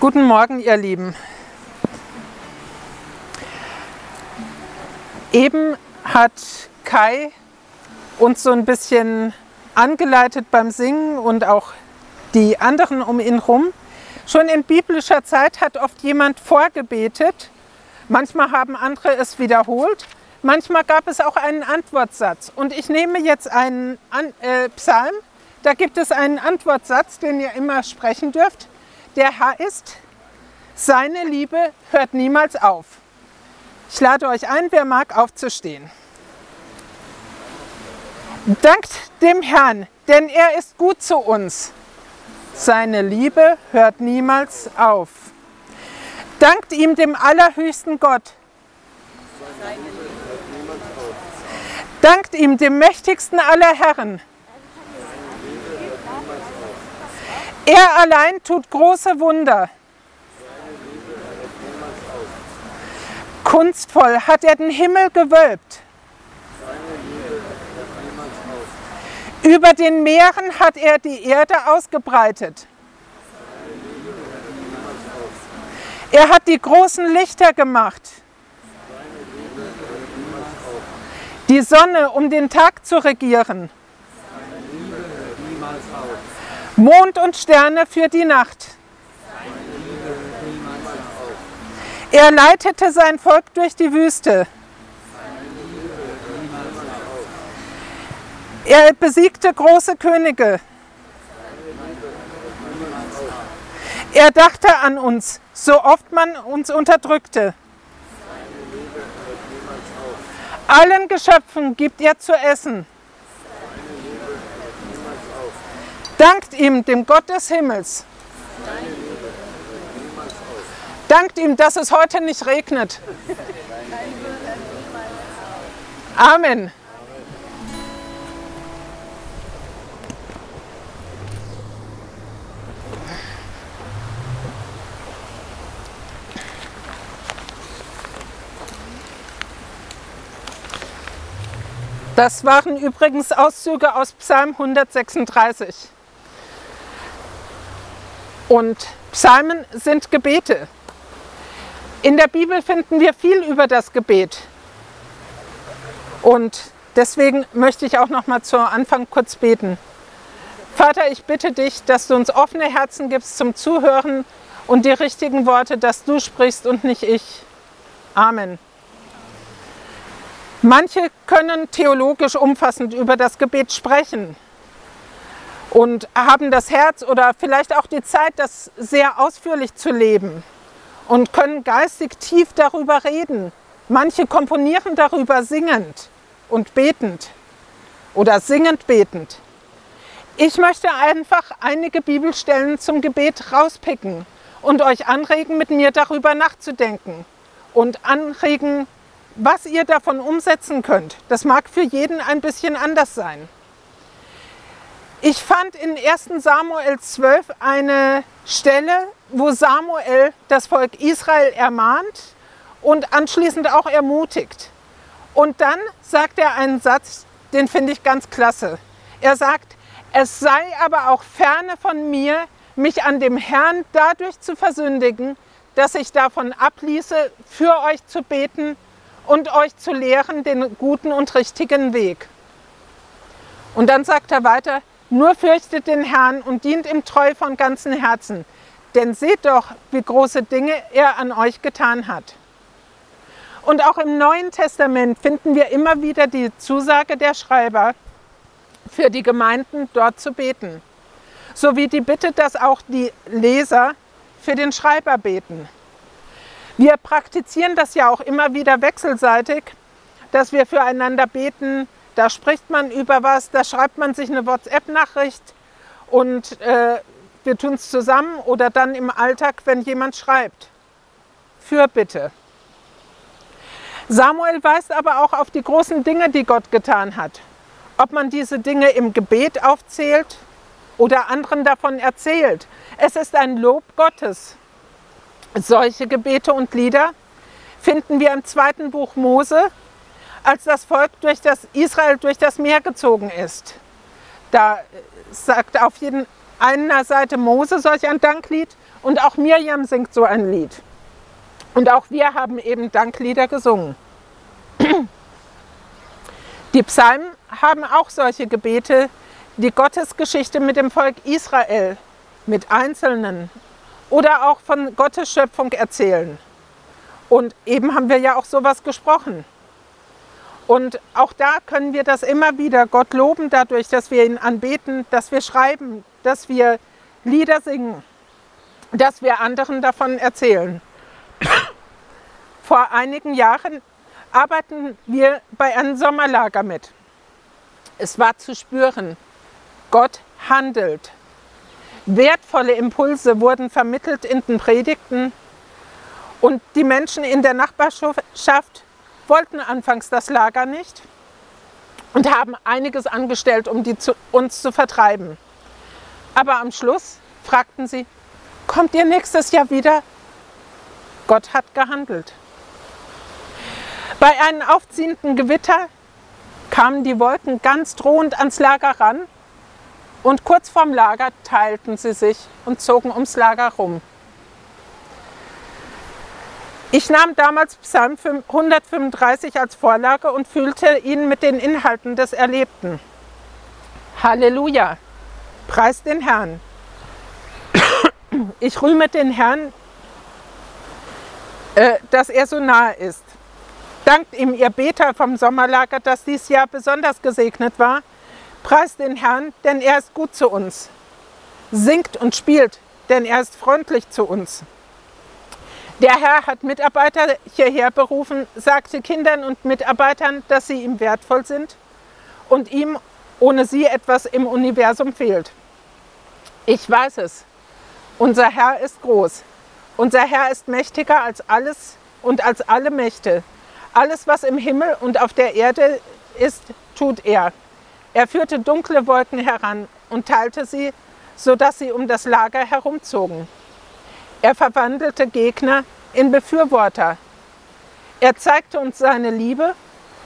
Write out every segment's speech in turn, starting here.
Guten Morgen, ihr Lieben. Eben hat Kai uns so ein bisschen angeleitet beim Singen und auch die anderen um ihn herum. Schon in biblischer Zeit hat oft jemand vorgebetet. Manchmal haben andere es wiederholt. Manchmal gab es auch einen Antwortsatz. Und ich nehme jetzt einen An äh, Psalm. Da gibt es einen Antwortsatz, den ihr immer sprechen dürft. Der Herr ist, seine Liebe hört niemals auf. Ich lade euch ein, wer mag, aufzustehen. Dankt dem Herrn, denn er ist gut zu uns. Seine Liebe hört niemals auf. Dankt ihm, dem allerhöchsten Gott. Dankt ihm, dem mächtigsten aller Herren. Er allein tut große Wunder. Kunstvoll hat er den Himmel gewölbt. Über den Meeren hat er die Erde ausgebreitet. Er hat die großen Lichter gemacht. Die Sonne, um den Tag zu regieren. Mond und Sterne für die Nacht. Er leitete sein Volk durch die Wüste. Er besiegte große Könige. Er dachte an uns, so oft man uns unterdrückte. Allen Geschöpfen gibt er zu essen. Dankt ihm, dem Gott des Himmels. Dankt ihm, dass es heute nicht regnet. Amen. Das waren übrigens Auszüge aus Psalm 136. Und Psalmen sind Gebete. In der Bibel finden wir viel über das Gebet. Und deswegen möchte ich auch noch mal zu Anfang kurz beten. Vater, ich bitte dich, dass du uns offene Herzen gibst zum Zuhören und die richtigen Worte, dass du sprichst und nicht ich. Amen. Manche können theologisch umfassend über das Gebet sprechen und haben das Herz oder vielleicht auch die Zeit, das sehr ausführlich zu leben und können geistig tief darüber reden. Manche komponieren darüber singend und betend oder singend betend. Ich möchte einfach einige Bibelstellen zum Gebet rauspicken und euch anregen, mit mir darüber nachzudenken und anregen, was ihr davon umsetzen könnt, das mag für jeden ein bisschen anders sein. Ich fand in 1 Samuel 12 eine Stelle, wo Samuel das Volk Israel ermahnt und anschließend auch ermutigt. Und dann sagt er einen Satz, den finde ich ganz klasse. Er sagt, es sei aber auch ferne von mir, mich an dem Herrn dadurch zu versündigen, dass ich davon abließe, für euch zu beten und euch zu lehren den guten und richtigen Weg. Und dann sagt er weiter, nur fürchtet den Herrn und dient ihm treu von ganzem Herzen, denn seht doch, wie große Dinge er an euch getan hat. Und auch im Neuen Testament finden wir immer wieder die Zusage der Schreiber, für die Gemeinden dort zu beten, sowie die Bitte, dass auch die Leser für den Schreiber beten. Wir praktizieren das ja auch immer wieder wechselseitig, dass wir füreinander beten. Da spricht man über was, da schreibt man sich eine WhatsApp-Nachricht und äh, wir tun es zusammen oder dann im Alltag, wenn jemand schreibt. Für bitte. Samuel weist aber auch auf die großen Dinge, die Gott getan hat. Ob man diese Dinge im Gebet aufzählt oder anderen davon erzählt. Es ist ein Lob Gottes. Solche Gebete und Lieder finden wir im zweiten Buch Mose, als das Volk durch das Israel durch das Meer gezogen ist. Da sagt auf jeden einer Seite Mose solch ein Danklied und auch Mirjam singt so ein Lied. Und auch wir haben eben Danklieder gesungen. Die Psalmen haben auch solche Gebete, die Gottes Geschichte mit dem Volk Israel, mit Einzelnen oder auch von Gottes Schöpfung erzählen. Und eben haben wir ja auch sowas gesprochen. Und auch da können wir das immer wieder Gott loben dadurch, dass wir ihn anbeten, dass wir schreiben, dass wir Lieder singen, dass wir anderen davon erzählen. Vor einigen Jahren arbeiten wir bei einem Sommerlager mit. Es war zu spüren, Gott handelt. Wertvolle Impulse wurden vermittelt in den Predigten und die Menschen in der Nachbarschaft wollten anfangs das Lager nicht und haben einiges angestellt, um die zu, uns zu vertreiben. Aber am Schluss fragten sie, kommt ihr nächstes Jahr wieder? Gott hat gehandelt. Bei einem aufziehenden Gewitter kamen die Wolken ganz drohend ans Lager ran und kurz vorm Lager teilten sie sich und zogen ums Lager rum. Ich nahm damals Psalm 135 als Vorlage und fühlte ihn mit den Inhalten des Erlebten. Halleluja, preis den Herrn. Ich rühme den Herrn, äh, dass er so nahe ist. Dankt ihm, ihr Beter vom Sommerlager, dass dies Jahr besonders gesegnet war. Preist den Herrn, denn er ist gut zu uns. Singt und spielt, denn er ist freundlich zu uns. Der Herr hat Mitarbeiter hierher berufen, sagte Kindern und Mitarbeitern, dass sie ihm wertvoll sind und ihm ohne sie etwas im Universum fehlt. Ich weiß es. Unser Herr ist groß. Unser Herr ist mächtiger als alles und als alle Mächte. Alles, was im Himmel und auf der Erde ist, tut er. Er führte dunkle Wolken heran und teilte sie, sodass sie um das Lager herumzogen. Er verwandelte Gegner in Befürworter. Er zeigte uns seine Liebe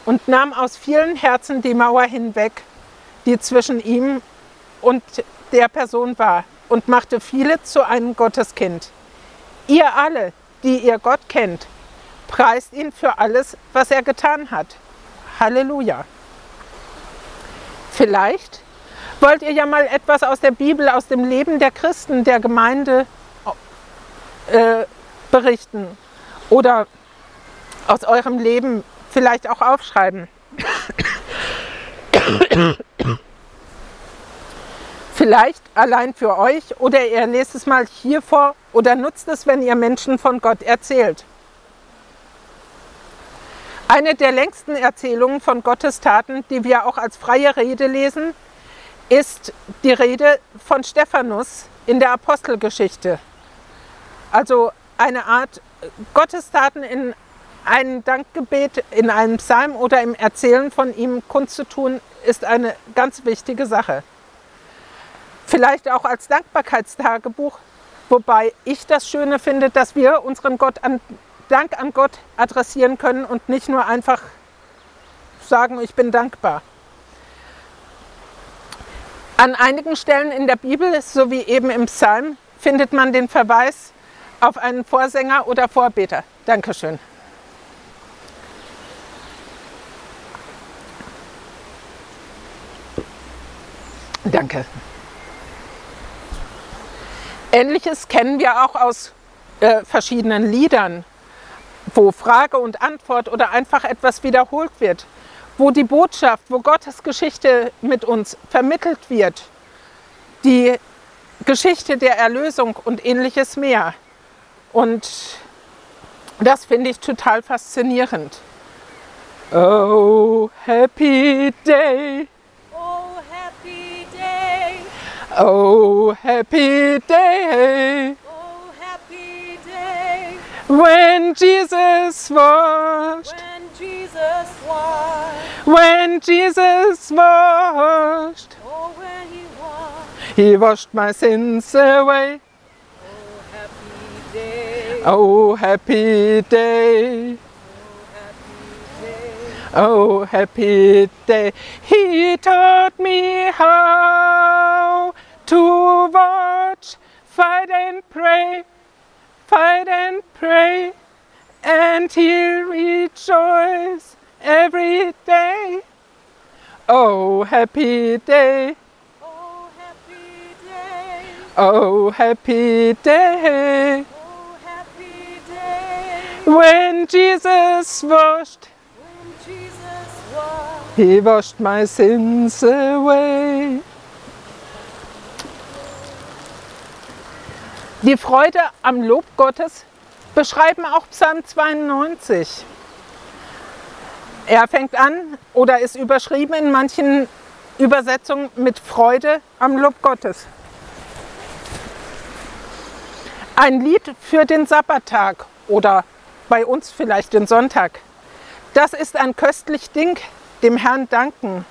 und nahm aus vielen Herzen die Mauer hinweg, die zwischen ihm und der Person war, und machte viele zu einem Gotteskind. Ihr alle, die ihr Gott kennt, preist ihn für alles, was er getan hat. Halleluja. Vielleicht wollt ihr ja mal etwas aus der Bibel, aus dem Leben der Christen, der Gemeinde äh, berichten oder aus eurem Leben vielleicht auch aufschreiben. Vielleicht allein für euch oder ihr lest es mal hier vor oder nutzt es, wenn ihr Menschen von Gott erzählt. Eine der längsten Erzählungen von Gottes Taten, die wir auch als freie Rede lesen, ist die Rede von Stephanus in der Apostelgeschichte. Also eine Art Gottestaten in einem Dankgebet, in einem Psalm oder im Erzählen von ihm kundzutun, ist eine ganz wichtige Sache. Vielleicht auch als Dankbarkeitstagebuch, wobei ich das Schöne finde, dass wir unseren Gott an Dank an Gott adressieren können und nicht nur einfach sagen, ich bin dankbar. An einigen Stellen in der Bibel, so wie eben im Psalm, findet man den Verweis auf einen Vorsänger oder Vorbeter. Dankeschön. Danke. Ähnliches kennen wir auch aus äh, verschiedenen Liedern wo Frage und Antwort oder einfach etwas wiederholt wird, wo die Botschaft, wo Gottes Geschichte mit uns vermittelt wird, die Geschichte der Erlösung und ähnliches mehr. Und das finde ich total faszinierend. Oh, happy day. Oh, happy day. Oh, happy day. When Jesus washed. When Jesus washed. When Jesus washed. Oh, when he washed. He washed my sins away. Oh, happy day. Oh, happy day. Happy day. Happy day. He taught me how to watch, fight and pray, fight and pray, and he'll rejoice every day, Oh, happy day. oh, happy day, Oh, happy day. When Jesus washed, When Jesus was. he washed my sins away. Die Freude am Lob Gottes beschreiben auch Psalm 92. Er fängt an oder ist überschrieben in manchen Übersetzungen mit Freude am Lob Gottes. Ein Lied für den Sabbattag oder bei uns vielleicht den Sonntag. Das ist ein köstlich Ding, dem Herrn danken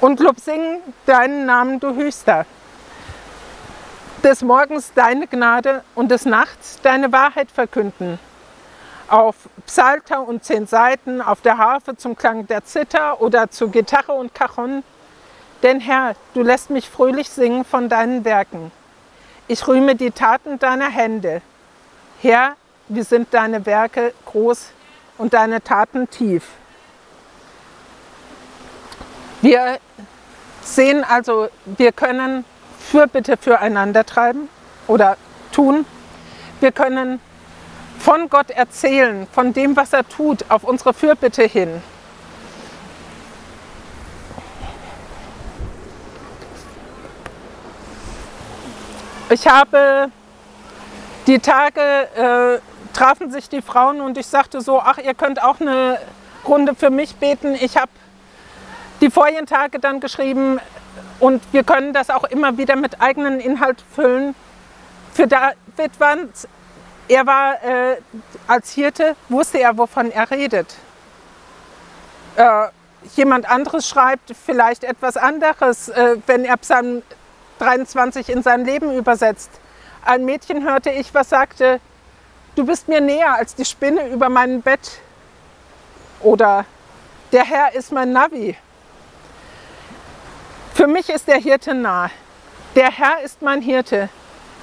und Lob singen deinen Namen, du Höchster. Des Morgens deine Gnade und des Nachts deine Wahrheit verkünden. Auf Psalter und zehn Seiten, auf der Harfe zum Klang der Zither oder zu Gitarre und Cajon. Denn Herr, du lässt mich fröhlich singen von deinen Werken. Ich rühme die Taten deiner Hände. Herr, wie sind deine Werke groß und deine Taten tief. Wir sehen also, wir können Fürbitte füreinander treiben oder tun. Wir können von Gott erzählen, von dem, was er tut, auf unsere Fürbitte hin. Ich habe die Tage äh, trafen sich die Frauen und ich sagte so, ach, ihr könnt auch eine Runde für mich beten. Ich habe die vorigen Tage dann geschrieben und wir können das auch immer wieder mit eigenen Inhalt füllen. Für David war er war äh, als Hirte, wusste er, wovon er redet. Äh, jemand anderes schreibt vielleicht etwas anderes, äh, wenn er Psalm 23 in sein Leben übersetzt. Ein Mädchen hörte ich, was sagte, du bist mir näher als die Spinne über meinem Bett. Oder der Herr ist mein Navi. Für mich ist der Hirte nah. Der Herr ist mein Hirte.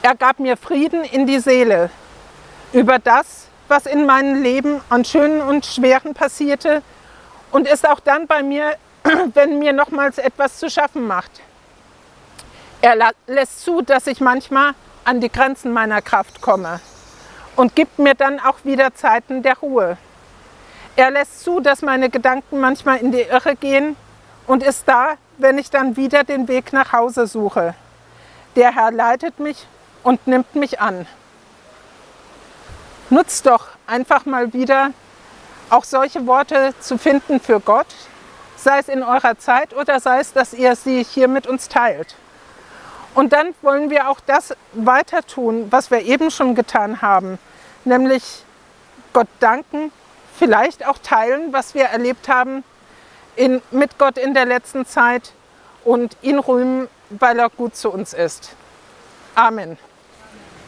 Er gab mir Frieden in die Seele. Über das, was in meinem Leben an Schönen und Schweren passierte und ist auch dann bei mir, wenn mir nochmals etwas zu schaffen macht. Er lässt zu, dass ich manchmal an die Grenzen meiner Kraft komme und gibt mir dann auch wieder Zeiten der Ruhe. Er lässt zu, dass meine Gedanken manchmal in die Irre gehen und ist da, wenn ich dann wieder den Weg nach Hause suche. Der Herr leitet mich und nimmt mich an. Nutzt doch einfach mal wieder auch solche Worte zu finden für Gott, sei es in eurer Zeit oder sei es, dass ihr sie hier mit uns teilt. Und dann wollen wir auch das weiter tun, was wir eben schon getan haben, nämlich Gott danken, vielleicht auch teilen, was wir erlebt haben in, mit Gott in der letzten Zeit und ihn rühmen, weil er gut zu uns ist. Amen.